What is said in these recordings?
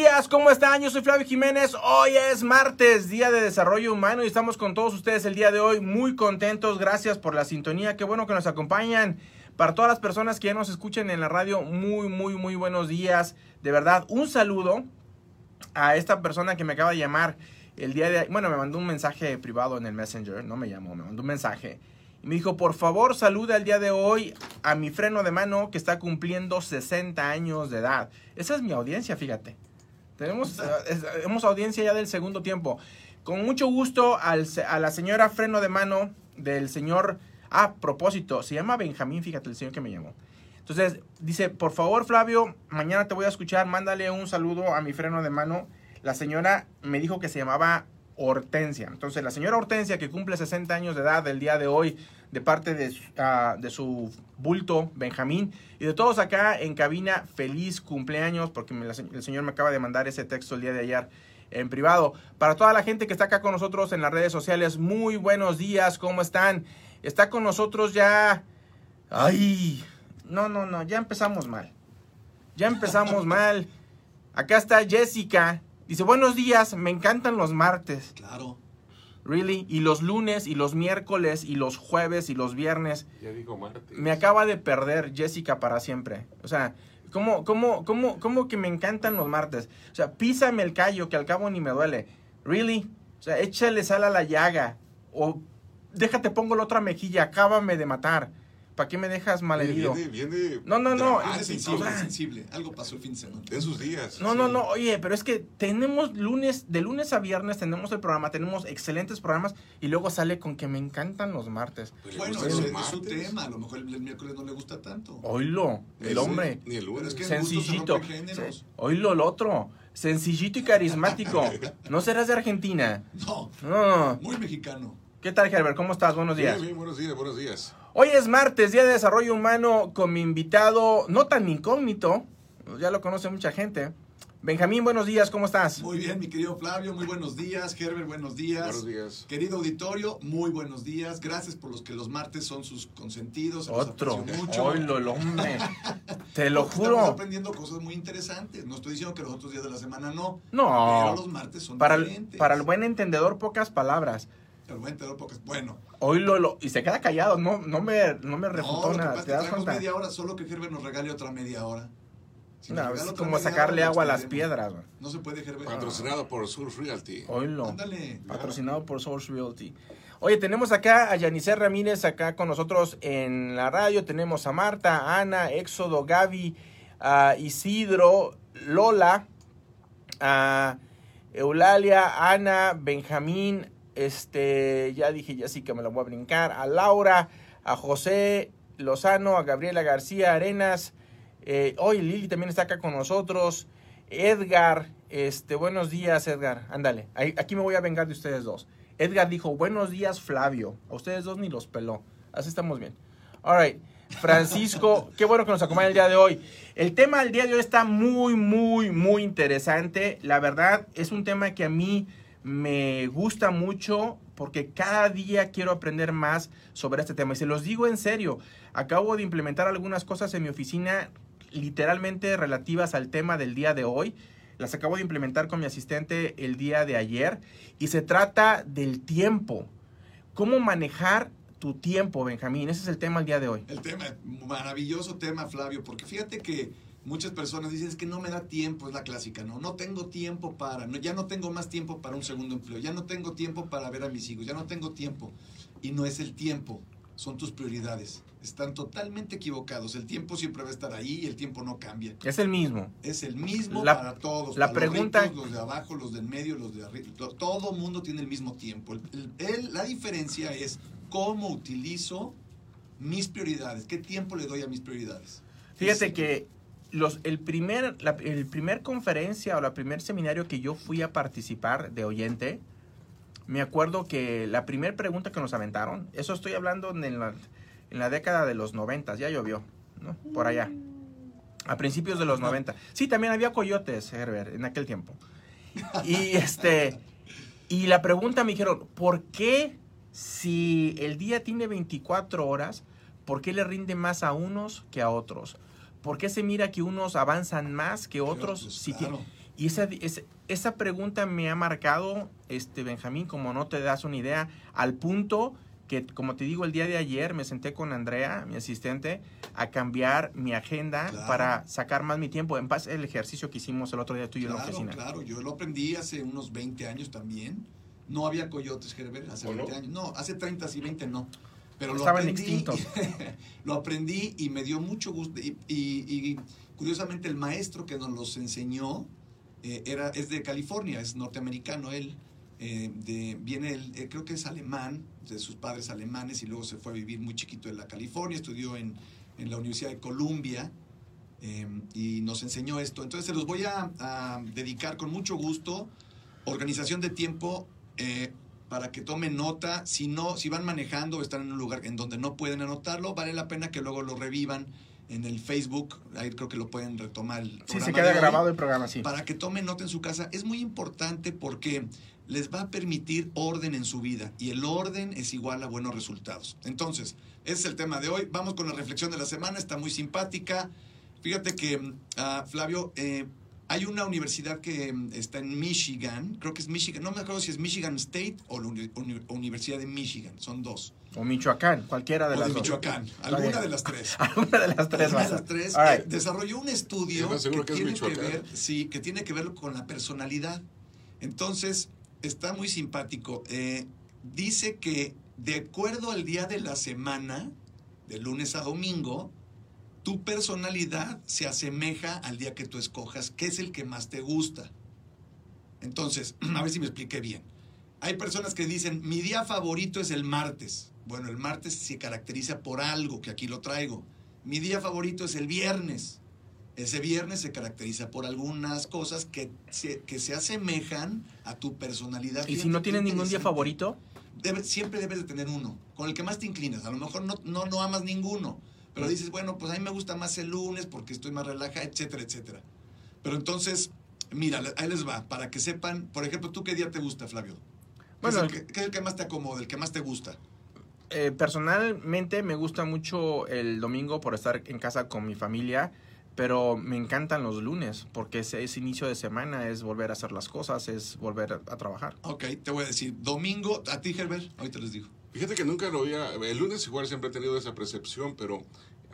días, ¿cómo están? Yo soy Flavio Jiménez. Hoy es martes, Día de Desarrollo Humano y estamos con todos ustedes el día de hoy muy contentos. Gracias por la sintonía, qué bueno que nos acompañan. Para todas las personas que ya nos escuchen en la radio, muy, muy, muy buenos días. De verdad, un saludo a esta persona que me acaba de llamar el día de... Bueno, me mandó un mensaje privado en el Messenger, no me llamó, me mandó un mensaje. Y me dijo, por favor, saluda el día de hoy a mi freno de mano que está cumpliendo 60 años de edad. Esa es mi audiencia, fíjate. Tenemos, audiencia ya del segundo tiempo. Con mucho gusto al, a la señora freno de mano del señor... A propósito, se llama Benjamín, fíjate, el señor que me llamó. Entonces, dice, por favor, Flavio, mañana te voy a escuchar, mándale un saludo a mi freno de mano. La señora me dijo que se llamaba Hortensia. Entonces, la señora Hortensia, que cumple 60 años de edad el día de hoy, de parte de, uh, de su bulto, Benjamín, y de todos acá en cabina, feliz cumpleaños, porque me, la, el señor me acaba de mandar ese texto el día de ayer en privado. Para toda la gente que está acá con nosotros en las redes sociales, muy buenos días, ¿cómo están? Está con nosotros ya... Ay, no, no, no, ya empezamos mal. Ya empezamos mal. Acá está Jessica. Dice, buenos días, me encantan los martes. Claro. Really? Y los lunes, y los miércoles, y los jueves, y los viernes. Ya digo martes. Me acaba de perder Jessica para siempre. O sea, ¿cómo, cómo, cómo, cómo que me encantan los martes? O sea, písame el callo, que al cabo ni me duele. Really? O sea, échale sal a la llaga. O déjate pongo la otra mejilla, acábame de matar. ¿Para qué me dejas malherido? Viene, viene No, no, no. Ah, sensible, es sensible. Algo pasó el fin de semana. de sus días. No, no, no, oye, pero es que tenemos lunes, de lunes a viernes tenemos el programa, tenemos excelentes programas y luego sale con que me encantan los martes. Pues Bueno, gustan es, los es un tema. A lo mejor el, el miércoles no le gusta tanto. Oílo, el Ese, hombre. Ni el lunes. es que en se Sencillito. Sí, Oílo el otro. Sencillito y carismático. ¿No serás de Argentina? No, No. muy mexicano. ¿Qué tal, Herbert? ¿Cómo estás? Buenos días. Bien, bien, buenos días, buenos días. Hoy es martes, Día de Desarrollo Humano, con mi invitado no tan incógnito, ya lo conoce mucha gente. Benjamín, buenos días, ¿cómo estás? Muy bien, mi querido Flavio, muy buenos días. Herbert, buenos días. Buenos días. Querido auditorio, muy buenos días. Gracias por los que los martes son sus consentidos. se Otro. mucho. Oílo, el hombre. Te lo Estamos juro. aprendiendo cosas muy interesantes. No estoy diciendo que los otros días de la semana no. No. Pero los martes son Para el, diferentes. para el buen entendedor, pocas palabras. Para el buen entendedor, pocas- Bueno, Oílo, lo, y se queda callado, no, no me, no me no, refutó lo que nada. pasa es ¿Te que das traemos cuenta? media hora, solo que Herbert nos regale otra media hora. Si No, es como sacarle lo agua a las piedras. güey. No se puede, Herbert. Patrocinado por Sur Realty. Oílo. Ándale. Patrocinado por Source Realty. Oye, tenemos acá a Yanice Ramírez acá con nosotros en la radio. Tenemos a Marta, Ana, Éxodo, Gaby, a Isidro, Lola, a Eulalia, Ana, Benjamín, este, ya dije Jessica, me la voy a brincar, a Laura, a José Lozano, a Gabriela García Arenas. Eh, hoy Lili también está acá con nosotros. Edgar, este, buenos días, Edgar. Ándale, aquí me voy a vengar de ustedes dos. Edgar dijo, buenos días, Flavio. A ustedes dos ni los peló. Así estamos bien. All right. Francisco, qué bueno que nos acompaña el día de hoy. El tema del día de hoy está muy, muy, muy interesante. La verdad, es un tema que a mí me gusta mucho porque cada día quiero aprender más sobre este tema. Y se los digo en serio, acabo de implementar algunas cosas en mi oficina literalmente relativas al tema del día de hoy. Las acabo de implementar con mi asistente el día de ayer. Y se trata del tiempo. ¿Cómo manejar tu tiempo, Benjamín? Ese es el tema el día de hoy. El tema, maravilloso tema, Flavio, porque fíjate que muchas personas dicen es que no me da tiempo, es la clásica, ¿no? No tengo tiempo para, no, ya no tengo más tiempo para un segundo empleo, ya no tengo tiempo para ver a mis hijos, ya no tengo tiempo. Y no es el tiempo, son tus prioridades. Están totalmente equivocados. El tiempo siempre va a estar ahí y el tiempo no cambia. Es el mismo. Es el mismo La- para todos. la para los pregunta- ricos, los de abajo, los del medio, los de arriba. to- Todo mundo tiene el mismo tiempo. El- el- el- la diferencia es cómo utilizo mis prioridades. ¿Qué tiempo le doy a mis prioridades? Fíjate Es- que los, el, primer, la el primer conferencia o el primer seminario que yo fui a participar de oyente, me acuerdo que la primera pregunta que nos aventaron, eso estoy hablando en la, en la década de los 90, ya llovió, ¿no? Por allá. A principios de los 90. Sí, también había coyotes, Herbert, en aquel tiempo. Y este y la pregunta me dijeron, ¿por qué si el día tiene 24 horas, por qué le rinde más a unos que a otros? ¿Por qué se mira que unos avanzan más que otros? otros, si claro. Y esa, esa, esa pregunta me ha marcado, este Benjamín, como no te das una idea, al punto que, como te digo, el día de ayer me senté con Andrea, mi asistente, a cambiar mi agenda Claro. para sacar más mi tiempo. En paz, el ejercicio que hicimos el otro día tú y yo en la Claro, oficina. claro, yo lo aprendí hace unos 20 años también. No había coyotes, Herbert, hace ¿O no? 20 años. No, hace 30 y 20 no. Pero lo aprendí, extintos. lo aprendí y me dio mucho gusto. Y, y- y curiosamente el maestro que nos los enseñó eh, era, es de California, es norteamericano él. eh, de, viene, él, eh, creo que es alemán, de sus padres alemanes, y luego se fue a vivir muy chiquito en la California, estudió en, en la Universidad de Columbia. eh, y nos enseñó esto. Entonces se los voy a, a dedicar con mucho gusto. Organización de tiempo eh, para que tomen nota. Si no, si van manejando o están en un lugar en donde no pueden anotarlo, vale la pena que luego lo revivan en el Facebook. Ahí creo que lo pueden retomar. El Sí, se queda grabado el programa, sí. Para que tomen nota en su casa. Es muy importante porque les va a permitir orden en su vida y el orden es igual a buenos resultados. Entonces, ese es el tema de hoy. Vamos con la reflexión de la semana. Está muy simpática. Fíjate que, ah, Flavio, eh, hay una universidad que mm, está en Michigan, creo que es Michigan, no me acuerdo si es Michigan State o la uni- uni- Universidad de Michigan, son dos. O Michoacán, cualquiera de o las de dos. Michoacán, alguna de las tres. Alguna de las tres. Alguna de las tres eh, right. desarrolló un estudio que es tiene que ver, sí, que tiene que ver con la personalidad. Entonces, está muy simpático. Eh, dice que de acuerdo al día de la semana, de lunes a domingo, tu personalidad se asemeja al día que tú escojas, que es el que más te gusta. Entonces, a ver si me expliqué bien. Hay personas que dicen, mi día favorito es el martes. Bueno, el martes se caracteriza por algo, que aquí lo traigo. Mi día favorito es el viernes. Ese viernes se caracteriza por algunas cosas que se, que se asemejan a tu personalidad. Y si no tienes ningún día favorito, Debe- siempre debes de tener uno, con el que más te inclinas. A lo mejor no, no, no amas ninguno, pero dices, bueno, pues a mí me gusta más el lunes porque estoy más relajada, etcétera, etcétera. Pero entonces, mira, ahí les va, para que sepan, por ejemplo, ¿tú qué día te gusta, Flavio? ¿Qué, Bueno, es, el que, qué es el que más te acomoda, el que más te gusta? eh, personalmente me gusta mucho el domingo por estar en casa con mi familia, pero me encantan los lunes porque es, es inicio de semana, es volver a hacer las cosas, es volver a, a trabajar. Ok, te voy a decir, domingo, a ti, Herbert, ahorita les digo. Fíjate que nunca lo había. El lunes igual siempre he tenido esa percepción, pero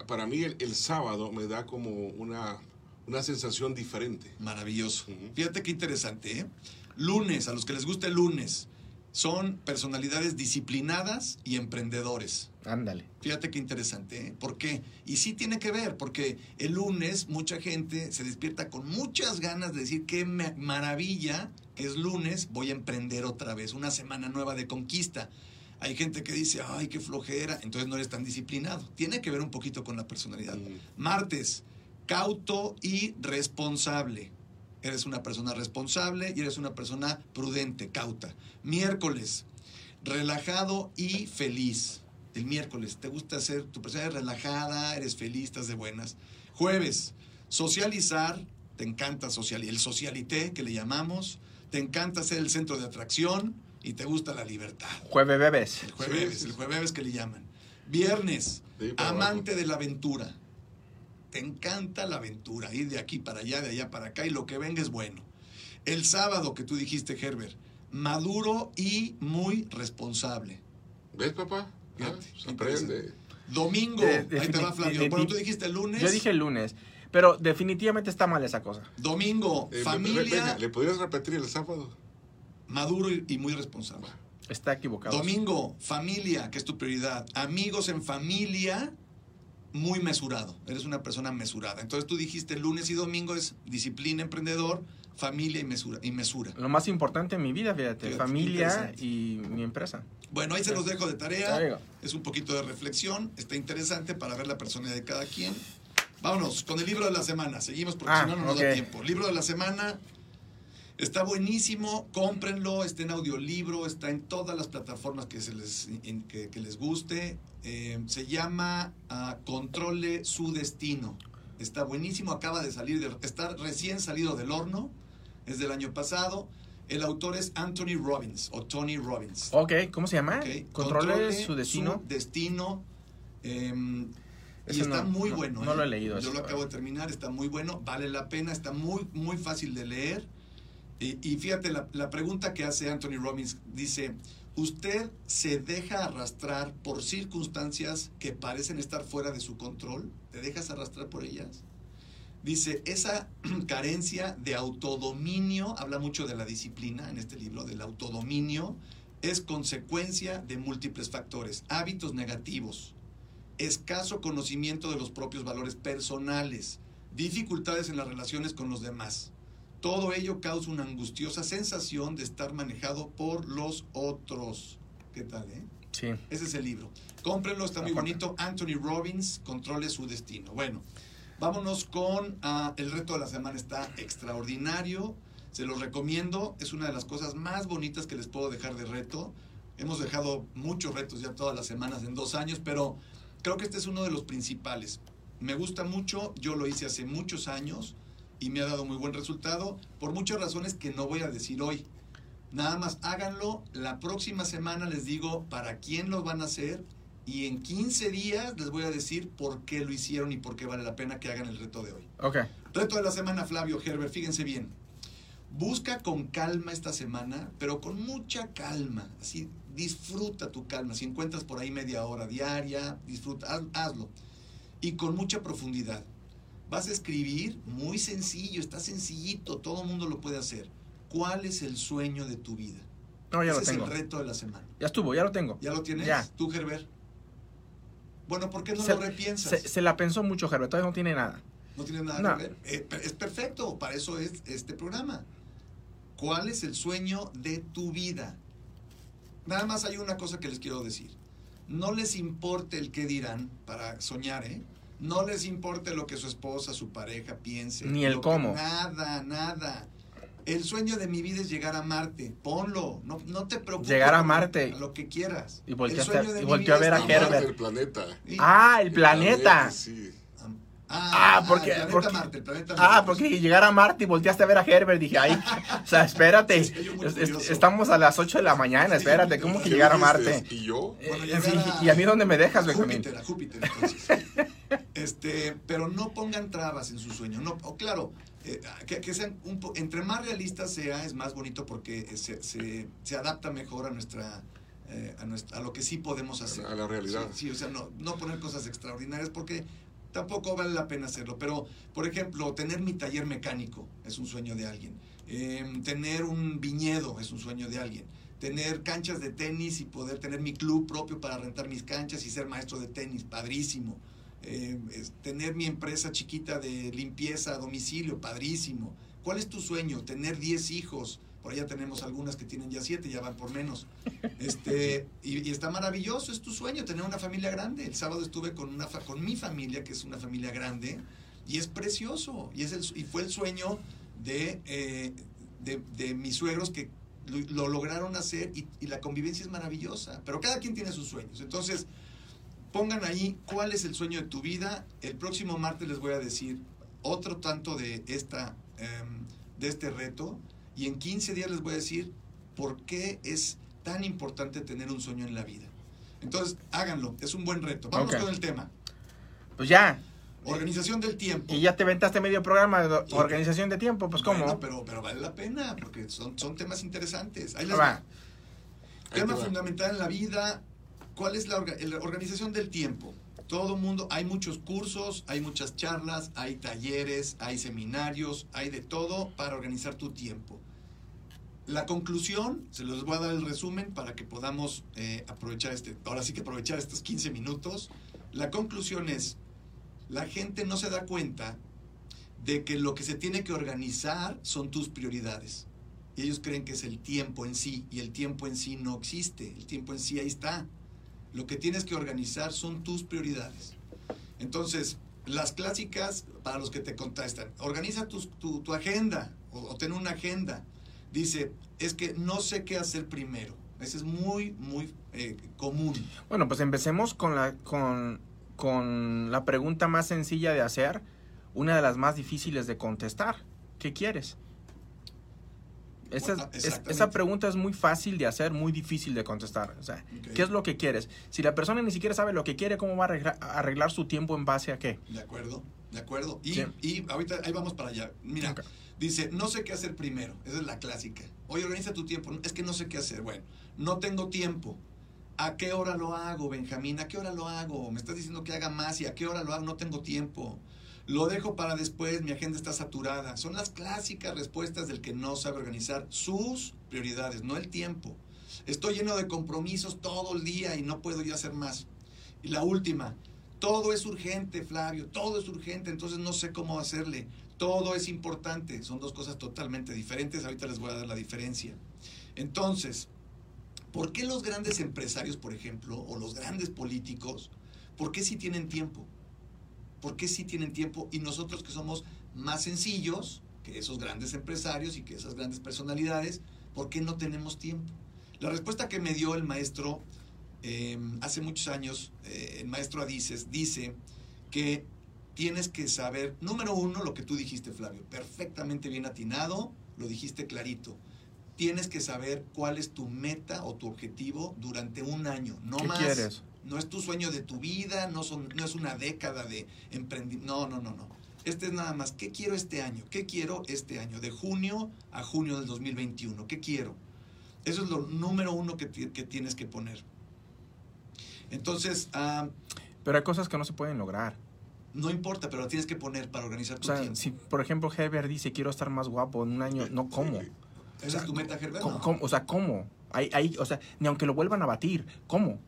para mí el, el sábado me da como una, una sensación diferente. Maravilloso. Fíjate qué interesante, ¿eh? Lunes, a los que les gusta el lunes, son personalidades disciplinadas y emprendedores. Ándale. Fíjate qué interesante, ¿eh? ¿Por qué? Y sí tiene que ver, porque el lunes mucha gente se despierta con muchas ganas de decir qué ma- maravilla que es lunes, voy a emprender otra vez, una semana nueva de conquista. Hay gente que dice, ay, qué flojera, entonces no eres tan disciplinado. Tiene que ver un poquito con la personalidad. Mm. Martes, cauto y responsable. Eres una persona responsable y eres una persona prudente, cauta. Miércoles, relajado y feliz. El miércoles, te gusta ser, tu persona es relajada, eres feliz, estás de buenas. Jueves, socializar, te encanta socializar, el socialité que le llamamos, te encanta ser el centro de atracción y te gusta la libertad. Jueves bebés. El jueves, Sí, sí, el jueves que le llaman. Viernes, amante de la aventura. Te encanta la aventura, ir de aquí para allá, de allá para acá y lo que venga es bueno. El sábado que tú dijiste, Herbert, maduro y muy responsable. ¿Ves, papá? Ah, se aprende. Domingo, De- ahí te va Flavio. de- Bueno, tú dijiste el lunes. Yo dije el lunes, pero definitivamente está mal esa cosa. Domingo, Eh, familia, venga, ¿Le podrías repetir el sábado? Maduro y, y muy responsable. Está equivocado. Domingo, familia, que es tu prioridad. Amigos en familia, muy mesurado. Eres una persona mesurada. Entonces tú dijiste lunes y domingo es disciplina, emprendedor, familia y mesura. Y mesura. Lo más importante en mi vida, fíjate, Fíjate, familia y mi empresa. Bueno, ahí se los dejo de tarea. Es un poquito de reflexión. Está interesante para ver la personalidad de cada quien. Vámonos con el libro de la semana. Seguimos porque Ah, si no, no nos da tiempo. Libro de la semana. Está buenísimo, cómprenlo, está en audiolibro, está en todas las plataformas que, se les, en- que, que les guste. Eh, se llama ah, Controle su destino. Está buenísimo, acaba de salir, de, está recién salido del horno, es del año pasado. El autor es Anthony Robbins o Tony Robbins. Ok, ¿cómo se llama? Controle su destino. su destino. em, y está no- muy no- bueno. no ¿eh? lo he leído Yo lo acabo de terminar, está muy bueno, vale la pena, está muy, muy fácil de leer. Y, fíjate, la, la pregunta que hace Anthony Robbins dice, ¿usted se deja arrastrar por circunstancias que parecen estar fuera de su control? ¿Te dejas arrastrar por ellas? Dice, esa carencia de autodominio, habla mucho de la disciplina en este libro, del autodominio, es consecuencia de múltiples factores, hábitos negativos, escaso conocimiento de los propios valores personales, dificultades en las relaciones con los demás. Todo ello causa una angustiosa sensación de estar manejado por los otros. ¿Qué tal, eh? Sí. Ese es el libro. Cómprenlo, está muy bonito. Anthony Robbins, Controle su destino. Bueno, vámonos con ah, el reto de la semana. Está extraordinario. Se los recomiendo. Es una de las cosas más bonitas que les puedo dejar de reto. Hemos dejado muchos retos ya todas las semanas en dos años, pero creo que este es uno de los principales. Me gusta mucho. Yo lo hice hace muchos años y me ha dado muy buen resultado por muchas razones que no voy a decir hoy. Nada más háganlo. La próxima semana les digo para quién lo van a hacer. Y en 15 días les voy a decir por qué lo hicieron y por qué vale la pena que hagan el reto de hoy. Ok. Reto de la semana, Flavio Herbert. Fíjense bien. Busca con calma esta semana, pero con mucha calma. Así, disfruta tu calma. Si encuentras por ahí media hora diaria, disfruta, haz- hazlo. Y con mucha profundidad. Vas a escribir muy sencillo, está sencillito, todo el mundo lo puede hacer. ¿Cuál es el sueño de tu vida? No, ya Ese lo es tengo. el reto de la semana. Ya estuvo, ya lo tengo. ¿Ya lo tienes? Ya. ¿Tú, Herbert? Bueno, ¿por qué no se, lo repiensas? se- se la pensó mucho, Herbert. Todavía no tiene nada. No tiene nada No. que ver. Eh, es perfecto, para eso es este programa. ¿Cuál es el sueño de tu vida? Nada más hay una cosa que les quiero decir. No les importe el qué dirán para soñar, ¿eh? No les importe lo que su esposa, su pareja piense. Ni el que- cómo. nada, nada. El sueño de mi vida es llegar a Marte. Ponlo. No, no te preocupes. Llegar a Marte. a lo que quieras. Y volteaste- El y volteó a ver a Herbert. del planeta. Sí. Ah, el planeta. sí. Ah, Ah, porque, el planeta porque- Marte, el planeta ah, Marte. porque llegar a Marte y volteaste a ver a Herbert. Dije, ay, o sea, espérate. Sí, Es- es- estamos a las 8 de la mañana, espérate. ¿Cómo que ¿Qué llegar a? Marte? ¿Y yo? Bueno, Eh, a- ¿Y a mí dónde me dejas, Benjamín? Júpiter, a Júpiter, entonces. este, pero no pongan trabas en su sueño. No, o claro, eh, que, que sean un po- entre más realistas sea, es más bonito porque se, se, se adapta mejor a nuestra, eh, a nuestra a lo que sí podemos hacer. A la realidad. Sí, sí, o sea, no, no poner cosas extraordinarias porque tampoco vale la pena hacerlo. Pero, por ejemplo, tener mi taller mecánico es un sueño de alguien. Eh, tener un viñedo es un sueño de alguien. Tener canchas de tenis y poder tener mi club propio para rentar mis canchas y ser maestro de tenis, padrísimo. Eh, tener mi empresa chiquita de limpieza a domicilio, padrísimo. ¿Cuál es tu sueño? Tener 10 hijos. Por allá tenemos algunas que tienen ya 7, ya van por menos. Este, y, está maravilloso, es tu sueño, tener una familia grande. El sábado estuve con, una fa- con mi familia, que es una familia grande, y es precioso. Y, es el, y fue el sueño de, eh, de, de mis suegros que lo, lo lograron hacer y, y la convivencia es maravillosa. Pero cada quien tiene sus sueños. Entonces, pongan ahí cuál es el sueño de tu vida. El próximo martes les voy a decir otro tanto de, esta, em, de este reto. Y en 15 días les voy a decir por qué es tan importante tener un sueño en la vida. Entonces, háganlo, es un buen reto. Vamos con el tema. Pues ya. Organización del tiempo. Y ya te ventaste medio programa de organización de tiempo. Pues, ¿cómo? Bueno, pero, pero vale la pena, porque son, son temas interesantes. Ahí les Va. Tema fundamental en la vida. ¿Cuál es la, orga- la organización del tiempo? Todo mundo, hay muchos cursos, hay muchas charlas, hay talleres, hay seminarios, hay de todo para organizar tu tiempo. La conclusión, se los voy a dar el resumen para que podamos eh, aprovechar este, ahora sí que aprovechar estos 15 minutos. La conclusión es, la gente no se da cuenta de que lo que se tiene que organizar son tus prioridades. Y ellos creen que es el tiempo en sí, y el tiempo en sí no existe, el tiempo en sí ahí está. Lo que tienes que organizar son tus prioridades. Entonces, las clásicas, para los que te contestan, organiza tu, tu agenda o, o ten una agenda. Dice, es que no sé qué hacer primero. Ese es muy, muy eh, común. Bueno, pues empecemos con la, con, con la pregunta más sencilla de hacer, una de las más difíciles de contestar. ¿Qué quieres? Esa, es- esa pregunta es muy fácil de hacer, muy difícil de contestar. O sea. ¿qué es lo que quieres? Si la persona ni siquiera sabe lo que quiere, ¿cómo va a arreglar, su tiempo en base a qué? De acuerdo, de acuerdo. Y, Sí. y ahorita ahí vamos para allá. Mira. Dice, no sé qué hacer primero. Esa es la clásica. Oye, organiza tu tiempo. Es que no sé qué hacer. Bueno, no tengo tiempo. ¿A qué hora lo hago, Benjamín? ¿A qué hora lo hago? Me estás diciendo que haga más y a qué hora lo hago. No tengo tiempo. Lo dejo para después, mi agenda está saturada. Son las clásicas respuestas del que no sabe organizar sus prioridades, no el tiempo. Estoy lleno de compromisos todo el día y no puedo ya hacer más. Y la última, todo es urgente, Flavio, todo es urgente, entonces no sé cómo hacerle. Todo es importante, son dos cosas totalmente diferentes, ahorita les voy a dar la diferencia. Entonces, ¿por qué los grandes empresarios, por ejemplo, o los grandes políticos, por qué sí tienen tiempo? ¿Por qué sí tienen tiempo? Y nosotros que somos más sencillos que esos grandes empresarios y que esas grandes personalidades, ¿por qué no tenemos tiempo? La respuesta que me dio el maestro em, hace muchos años, eh, el maestro Adices, dice que tienes que saber, número uno, lo que tú dijiste, Flavio, perfectamente bien atinado, lo dijiste clarito. Tienes que saber cuál es tu meta o tu objetivo durante un año, no ¿Qué más. quieres? No es tu sueño de tu vida, no, son, no es una década de emprendimiento. No, no, no, no. Este es nada más, ¿qué quiero este año? ¿Qué quiero este año? De junio a junio del 2021. ¿Qué quiero? Eso es lo número uno que, que tienes que poner. Entonces, ah, Pero hay cosas que no se pueden lograr. no importa, pero lo tienes que poner para organizar O tu sea, tiempo. si por ejemplo Heber dice quiero estar más guapo en un año, no, ¿cómo? ¿Esa es tu meta, Herbert? ¿Cómo- No. O sea, ¿cómo? Ahí, ahí, o sea, ni aunque lo vuelvan a batir, ¿cómo?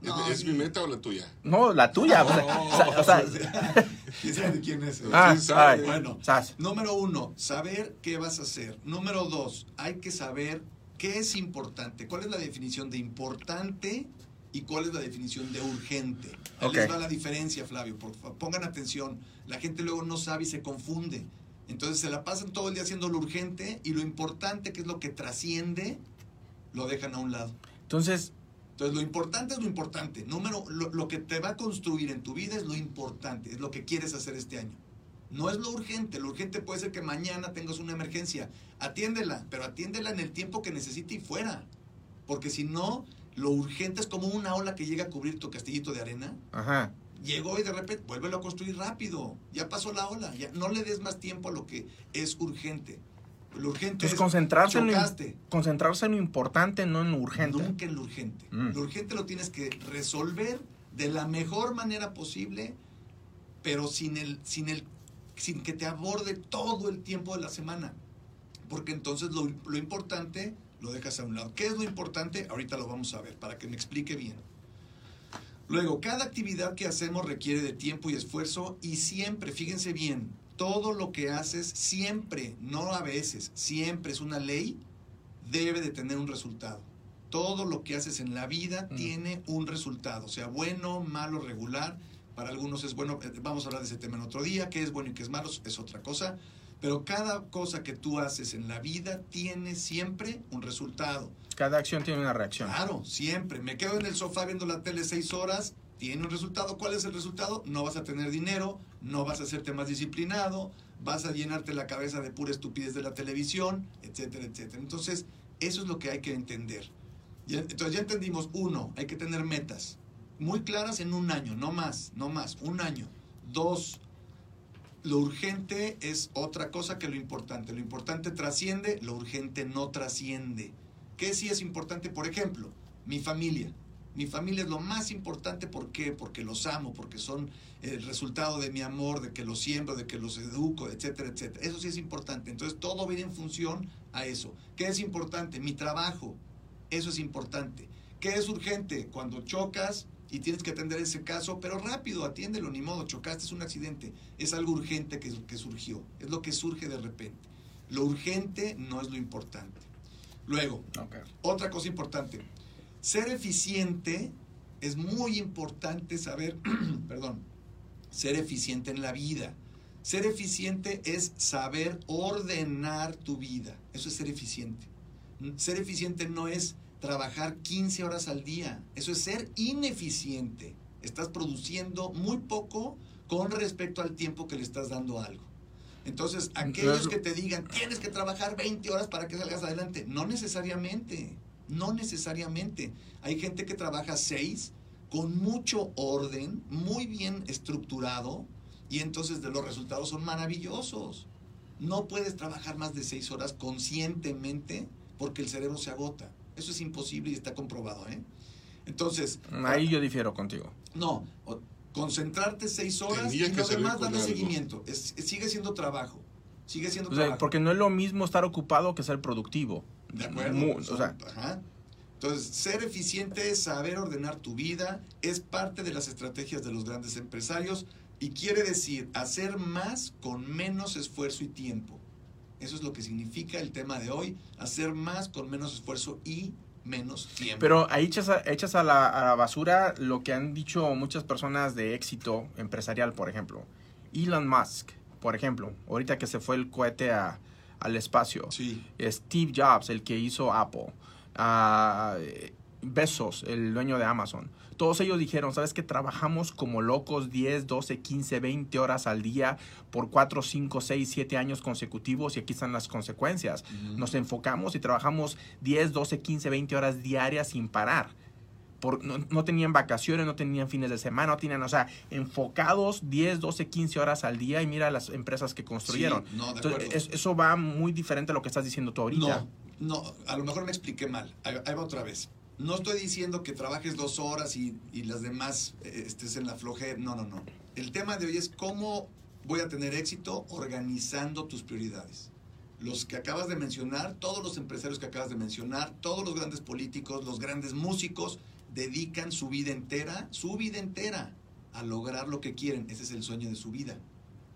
¿Es, No, es mi meta o la tuya? No, la tuya. o sea, o sea, o sea, ¿Quién sabe de quién es? ah, Sí, sabe. ay, Bueno, sas. Número uno, saber qué vas a hacer. Número dos, hay que saber qué es importante. ¿Cuál es la definición de importante y cuál es la definición de urgente? Ahí Ok. les va la diferencia, Flavio. Por pongan atención. La gente luego no sabe y se confunde. Entonces se la pasan todo el día haciendo lo urgente y lo importante, que es lo que trasciende, lo dejan a un lado. Entonces, Entonces, lo importante es lo importante. Número, lo, lo que te va a construir en tu vida es lo importante, es lo que quieres hacer este año. No es lo urgente. Lo urgente puede ser que mañana tengas una emergencia. Atiéndela, pero atiéndela en el tiempo que necesite y fuera. Porque si no, lo urgente es como una ola que llega a cubrir tu castillito de arena. ajá. Llegó y de repente, vuélvelo a construir rápido. Ya pasó la ola. Ya, no le des más tiempo a lo que es urgente. Lo urgente es concentrarse en, lo, concentrarse en lo importante, no en lo urgente. Nunca en lo urgente. Mm. Lo urgente lo tienes que resolver de la mejor manera posible, pero sin el, sin el, sin que te aborde todo el tiempo de la semana. Porque entonces lo, lo importante lo dejas a un lado. ¿Qué es lo importante? Ahorita lo vamos a ver, para que me explique bien. Luego, cada actividad que hacemos requiere de tiempo y esfuerzo y siempre, fíjense bien, todo lo que haces siempre, no a veces, siempre es una ley, debe de tener un resultado. Todo lo que haces en la vida Mm. tiene un resultado, sea bueno, malo, regular. Para algunos es bueno, eh, vamos a hablar de ese tema en otro día, qué es bueno y qué es malo es otra cosa. Pero cada cosa que tú haces en la vida tiene siempre un resultado. Cada acción tiene una reacción. Claro, siempre. Me quedo en el sofá viendo la tele seis horas, tiene un resultado. ¿Cuál es el resultado? No vas a tener dinero, no vas a hacerte más disciplinado, vas a llenarte la cabeza de pura estupidez de la televisión, etcétera, etcétera. Entonces, eso es lo que hay que entender. Entonces ya entendimos, uno, hay que tener metas muy claras en un año, no más, no más, un año. Dos, lo urgente es otra cosa que lo importante. Lo importante trasciende, lo urgente no trasciende. ¿Qué sí es importante? Por ejemplo, mi familia. Mi familia es lo más importante, ¿por qué? Porque los amo, porque son el resultado de mi amor, de que los siembro, de que los educo, etcétera, etcétera. Eso sí es importante. Entonces todo viene en función a eso. ¿Qué es importante? Mi trabajo. Eso es importante. ¿Qué es urgente? Cuando chocas y tienes que atender ese caso, pero rápido, atiéndelo, ni modo, chocaste, es un accidente. Es algo urgente que, que surgió. Es lo que surge de repente. Lo urgente no es lo importante. Luego, otra cosa importante. Ser eficiente es muy importante saber, perdón, ser eficiente en la vida. Ser eficiente es saber ordenar tu vida. Eso es ser eficiente. Ser eficiente no es trabajar 15 horas al día. Eso es ser ineficiente. Estás produciendo muy poco con respecto al tiempo que le estás dando a algo. Entonces, aquellos que te digan, tienes que trabajar 20 horas para que salgas adelante, no necesariamente, no necesariamente. Hay gente que trabaja 6 con mucho orden, muy bien estructurado, y entonces de los resultados son maravillosos. No puedes trabajar más de seis horas conscientemente porque el cerebro se agota. Eso es imposible y está comprobado, ¿eh? Entonces... Ahí yo difiero contigo. No, concentrarte seis horas y lo demás darle seguimiento. sigue siendo trabajo. Sigue siendo trabajo. Porque no es lo mismo estar ocupado que ser productivo. De acuerdo. o sea, ajá. Entonces, ser eficiente, saber ordenar tu vida, es parte de las estrategias de los grandes empresarios y quiere decir hacer más con menos esfuerzo y tiempo. Eso es lo que significa el tema de hoy, hacer más con menos esfuerzo y menos tiempo. Pero ahí echas, a, echas a, la, basura lo que han dicho muchas personas de éxito empresarial, por ejemplo. Elon Musk, por ejemplo, ahorita que se fue el cohete a, al espacio. Sí. Steve Jobs, el que hizo Apple. Besos, el dueño de Amazon. Todos ellos dijeron, ¿sabes que Trabajamos como locos 10, 12, 15, 20 horas al día por 4, 5, 6, 7 años consecutivos y aquí están las consecuencias. Nos enfocamos y trabajamos 10, 12, 15, 20 horas diarias sin parar. Por, no, tenían vacaciones, no tenían fines de semana, no tenían, o sea, enfocados 10, 12, 15 horas al día y mira las empresas que construyeron. eso va muy diferente a lo que estás diciendo tú ahorita. No, no, a lo mejor me expliqué mal. ahí va otra vez. No estoy diciendo que trabajes dos horas y, las demás eh, estés en la flojera. No, no, no. El tema de hoy es cómo voy a tener éxito organizando tus prioridades. Los que acabas de mencionar, todos los empresarios que acabas de mencionar, todos los grandes políticos, los grandes músicos, dedican su vida entera, su vida entera, a lograr lo que quieren. Ese es el sueño de su vida.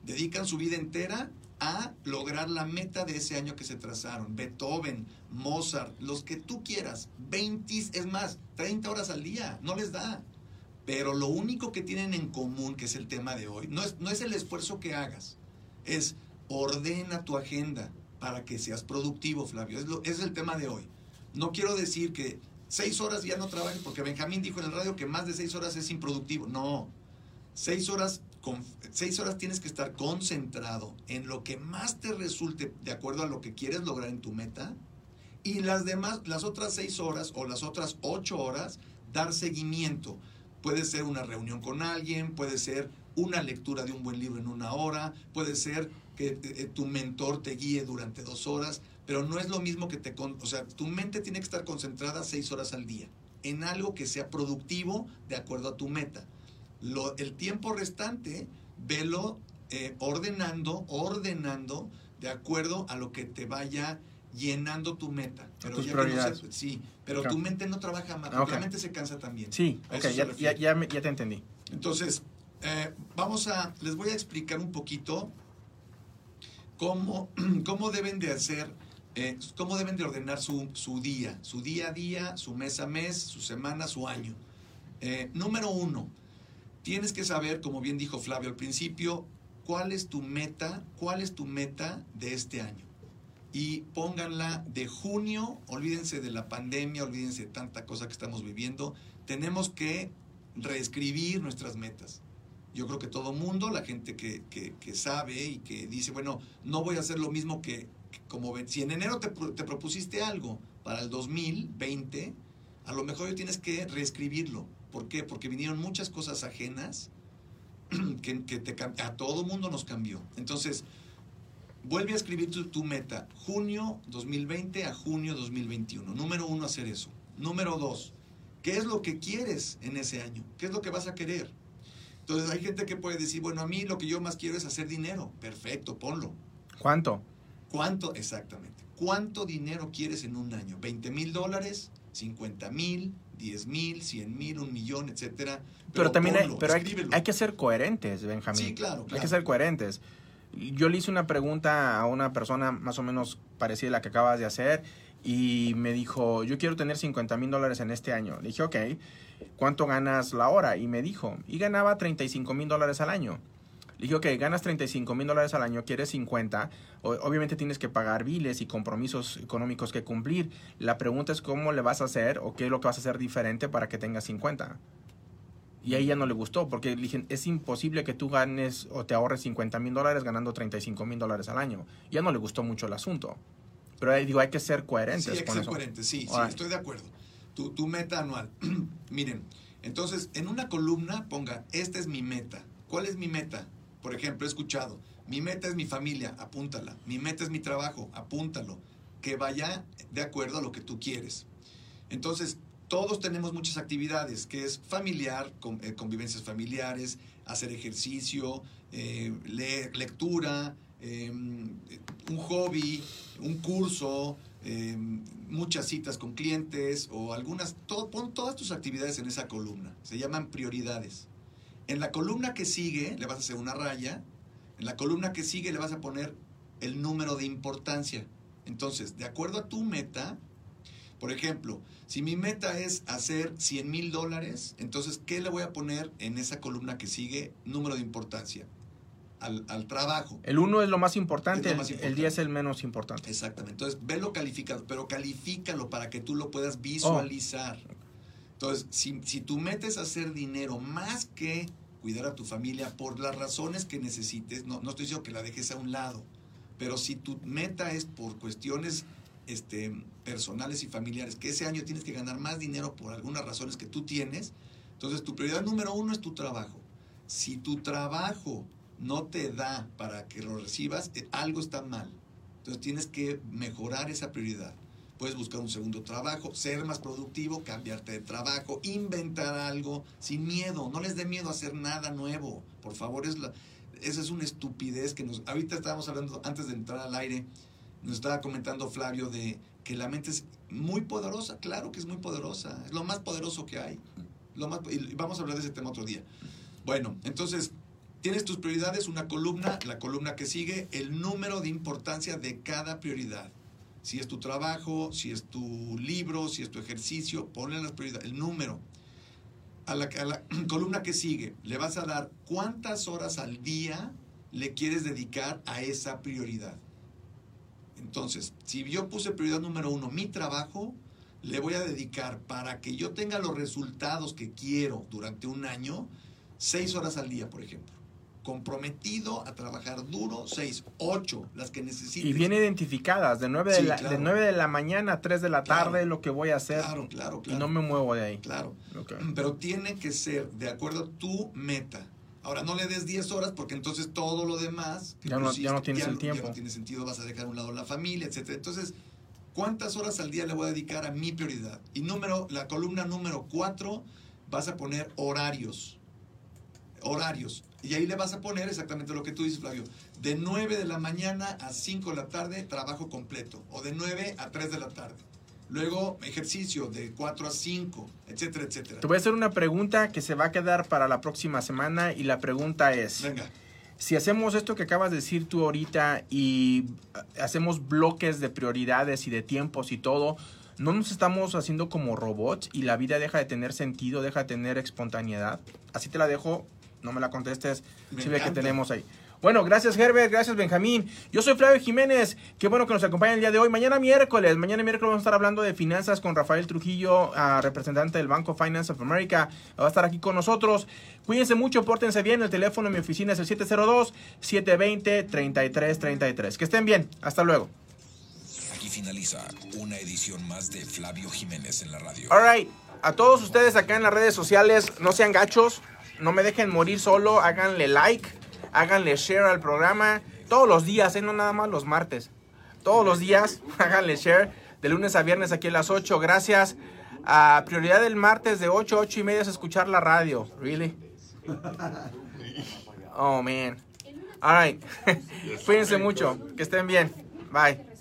Dedican su vida entera a lograr la meta de ese año que se trazaron. Beethoven, Mozart, los que tú quieras, 20, es más, 30 horas al día, no les da. Pero lo único que tienen en común, que es el tema de hoy, no es, no es el esfuerzo que hagas, es ordena tu agenda para que seas productivo, Flavio. Es, lo, es el tema de hoy. No quiero decir que seis horas ya no trabajes, porque Benjamín dijo en el radio que más de seis horas es improductivo. No, seis horas con seis horas tienes que estar concentrado en lo que más te resulte de acuerdo a lo que quieres lograr en tu meta y las demás, las otras seis horas o las otras ocho horas, dar seguimiento. Puede ser una reunión con alguien, puede ser una lectura de un buen libro en una hora, puede ser que eh, eh, tu mentor te guíe durante dos horas, pero no es lo mismo que te... O sea, tu mente tiene que estar concentrada seis horas al día en algo que sea productivo de acuerdo a tu meta el tiempo restante, velo eh, ordenando, ordenando de acuerdo a lo que te vaya llenando tu meta. Pero tus prioridades. sí, pero tu mente no trabaja más, tu mente se cansa también. Sí, ya, ya, te entendí. Entonces, eh, vamos a, les voy a explicar un poquito cómo, cómo deben de hacer, eh, cómo deben de ordenar su, su, día, su día a día, su mes a mes, su semana, su año. número uno, Tienes que saber, como bien dijo Flavio al principio, cuál es tu meta, cuál es tu meta de este año. Y pónganla de junio, olvídense de la pandemia, olvídense de tanta cosa que estamos viviendo. Tenemos que reescribir nuestras metas. Yo creo que todo mundo, la gente que, sabe y que dice, bueno, no voy a hacer lo mismo que, como si en enero te, te propusiste algo para el 2020, a lo mejor hoy tienes que reescribirlo ¿Por qué? Porque vinieron muchas cosas ajenas que, te, a todo mundo nos cambió. Entonces, vuelve a escribir tu, meta, junio 2020 a junio 2021. Número uno, hacer eso. Número dos, ¿qué es lo que quieres en ese año? ¿Qué es lo que vas a querer? Entonces hay gente que puede decir, bueno, a mí lo que yo más quiero es hacer dinero. Perfecto, ponlo. ¿Cuánto? ¿Cuánto? Exactamente. ¿Cuánto dinero quieres en un año? ¿20 mil dólares? ¿50 mil? 10 mil, 100 mil, un millón, etcétera. Pero, también hay, pero hay, que ser coherentes, Benjamín. Sí, claro, Hay que ser coherentes. Yo le hice una pregunta a una persona más o menos parecida a la que acabas de hacer y me dijo, yo quiero tener 50 mil dólares en este año. Le dije, ok, ¿cuánto ganas la hora? Y me dijo, y ganaba 35 mil dólares al año. Le dije, ok, ganas 35 mil dólares al año, quieres 50. obviamente tienes que pagar biles y compromisos económicos que cumplir. La pregunta es cómo le vas a hacer o qué es lo que vas a hacer diferente para que tengas 50. Y a ella no le gustó, porque le dije, es imposible que tú ganes o te ahorres 50 mil dólares ganando 35 mil dólares al año. Ya no le gustó mucho el asunto. Pero digo, hay que ser coherentes. Sí, hay que ser coherentes, sí, sí, estoy de acuerdo. Tu, tu meta anual. Miren, entonces, en una columna ponga, esta es mi meta. ¿Cuál es mi meta? Por ejemplo, he escuchado, Mi meta es mi familia, apúntala. Mi meta es mi trabajo, apúntalo. Que vaya de acuerdo a lo que tú quieres. Entonces, todos tenemos muchas actividades, que es familiar, eh, convivencias familiares, hacer ejercicio, eh, leer, lectura, eh, un hobby, un curso, eh, muchas citas con clientes o algunas, todo, pon todas tus actividades en esa columna. Se llaman prioridades. En la columna que sigue le vas a hacer una raya. En la columna que sigue le vas a poner el número de importancia. Entonces, de acuerdo a tu meta, por ejemplo, si mi meta es hacer 100 mil dólares, entonces, ¿qué le voy a poner en esa columna que sigue? Número de importancia. Al, al trabajo. El 1 es lo más importante, Es lo más el- el importante. 10 es el menos importante. Exactamente. Entonces, velo calificado, pero califícalo para que tú lo puedas visualizar. Entonces, si, si tu meta es hacer dinero más que cuidar a tu familia por las razones que necesites, no, no estoy diciendo que la dejes a un lado, pero si tu meta es por cuestiones este, personales y familiares, que ese año tienes que ganar más dinero por algunas razones que tú tienes, entonces tu prioridad número uno es tu trabajo. Si tu trabajo no te da para que lo recibas, eh, algo está mal. Entonces tienes que mejorar esa prioridad. Puedes buscar un segundo trabajo, ser más productivo, cambiarte de trabajo, inventar algo sin miedo. No les dé miedo hacer nada nuevo. Por favor, es la, esa es una estupidez que nos... Ahorita estábamos hablando, antes de entrar al aire, nos estaba comentando Flavio de que la mente es muy poderosa. Claro que es muy poderosa. Es lo más poderoso que hay. Lo más, y vamos a hablar de ese tema otro día. Bueno, entonces, tienes tus prioridades, una columna, la columna que sigue, el número de importancia de cada prioridad. Si es tu trabajo, si es tu libro, si es tu ejercicio, ponle las prioridades, el número. A la, columna que sigue, le vas a dar cuántas horas al día le quieres dedicar a esa prioridad. Entonces, si yo puse prioridad número uno, mi trabajo, le voy a dedicar para que yo tenga los resultados que quiero durante un año, seis horas al día, por ejemplo. Comprometido a trabajar duro, seis, ocho, las que necesites. Y bien identificadas, de 9 de, Sí, la, claro. de 9 de la mañana a 3 de la Claro. tarde, lo que voy a hacer. Claro, claro, Y claro. no me muevo de ahí. Claro. Pero tiene que ser de acuerdo a tu meta. Ahora, no le des 10 horas porque entonces todo lo demás... Ya no- pusiste, ya no tienes el Ya tiempo. no tiene sentido, vas a dejar a un lado la familia, etcétera. Entonces, ¿cuántas horas al día le voy a dedicar a mi prioridad? Y número, la columna número 4, vas a poner horarios. Horarios. Y ahí le vas a poner exactamente lo que tú dices, Flavio. De 9 de la mañana a 5 de la tarde, trabajo completo. O de 9 a 3 de la tarde. Luego, ejercicio de 4 a 5, etcétera, etcétera. Te voy a hacer una pregunta que se va a quedar para la próxima semana y la pregunta es, Venga. si hacemos esto que acabas de decir tú ahorita y hacemos bloques de prioridades y de tiempos y todo, ¿no nos estamos haciendo como robots y la vida deja de tener sentido, deja de tener espontaneidad? Así te la dejo, no me la contestes, Me si ve que tenemos ahí. Bueno, gracias Herbert, gracias Benjamín. Yo soy Flavio Jiménez, qué bueno que nos acompañan el día de hoy. Mañana miércoles, mañana miércoles vamos a estar hablando de finanzas con Rafael Trujillo, ah, representante del Banco Finance of America. Va a estar aquí con nosotros. Cuídense mucho, pórtense bien. El teléfono en mi oficina es el 702-720-3333. Que estén bien. Hasta luego. Aquí finaliza una edición más de Flavio Jiménez en la radio. Alright, a todos ustedes acá en las redes sociales, no sean gachos, no me dejen morir solo, háganle like, háganle share al programa todos los días, ¿eh? no nada más los martes. Todos los días, háganle share de lunes a viernes aquí a las 8. Gracias. A prioridad del martes de 8 a 8 y media es escuchar la radio. Really? Oh, man. Alright. Cuídense mucho. Que estén bien. Bye.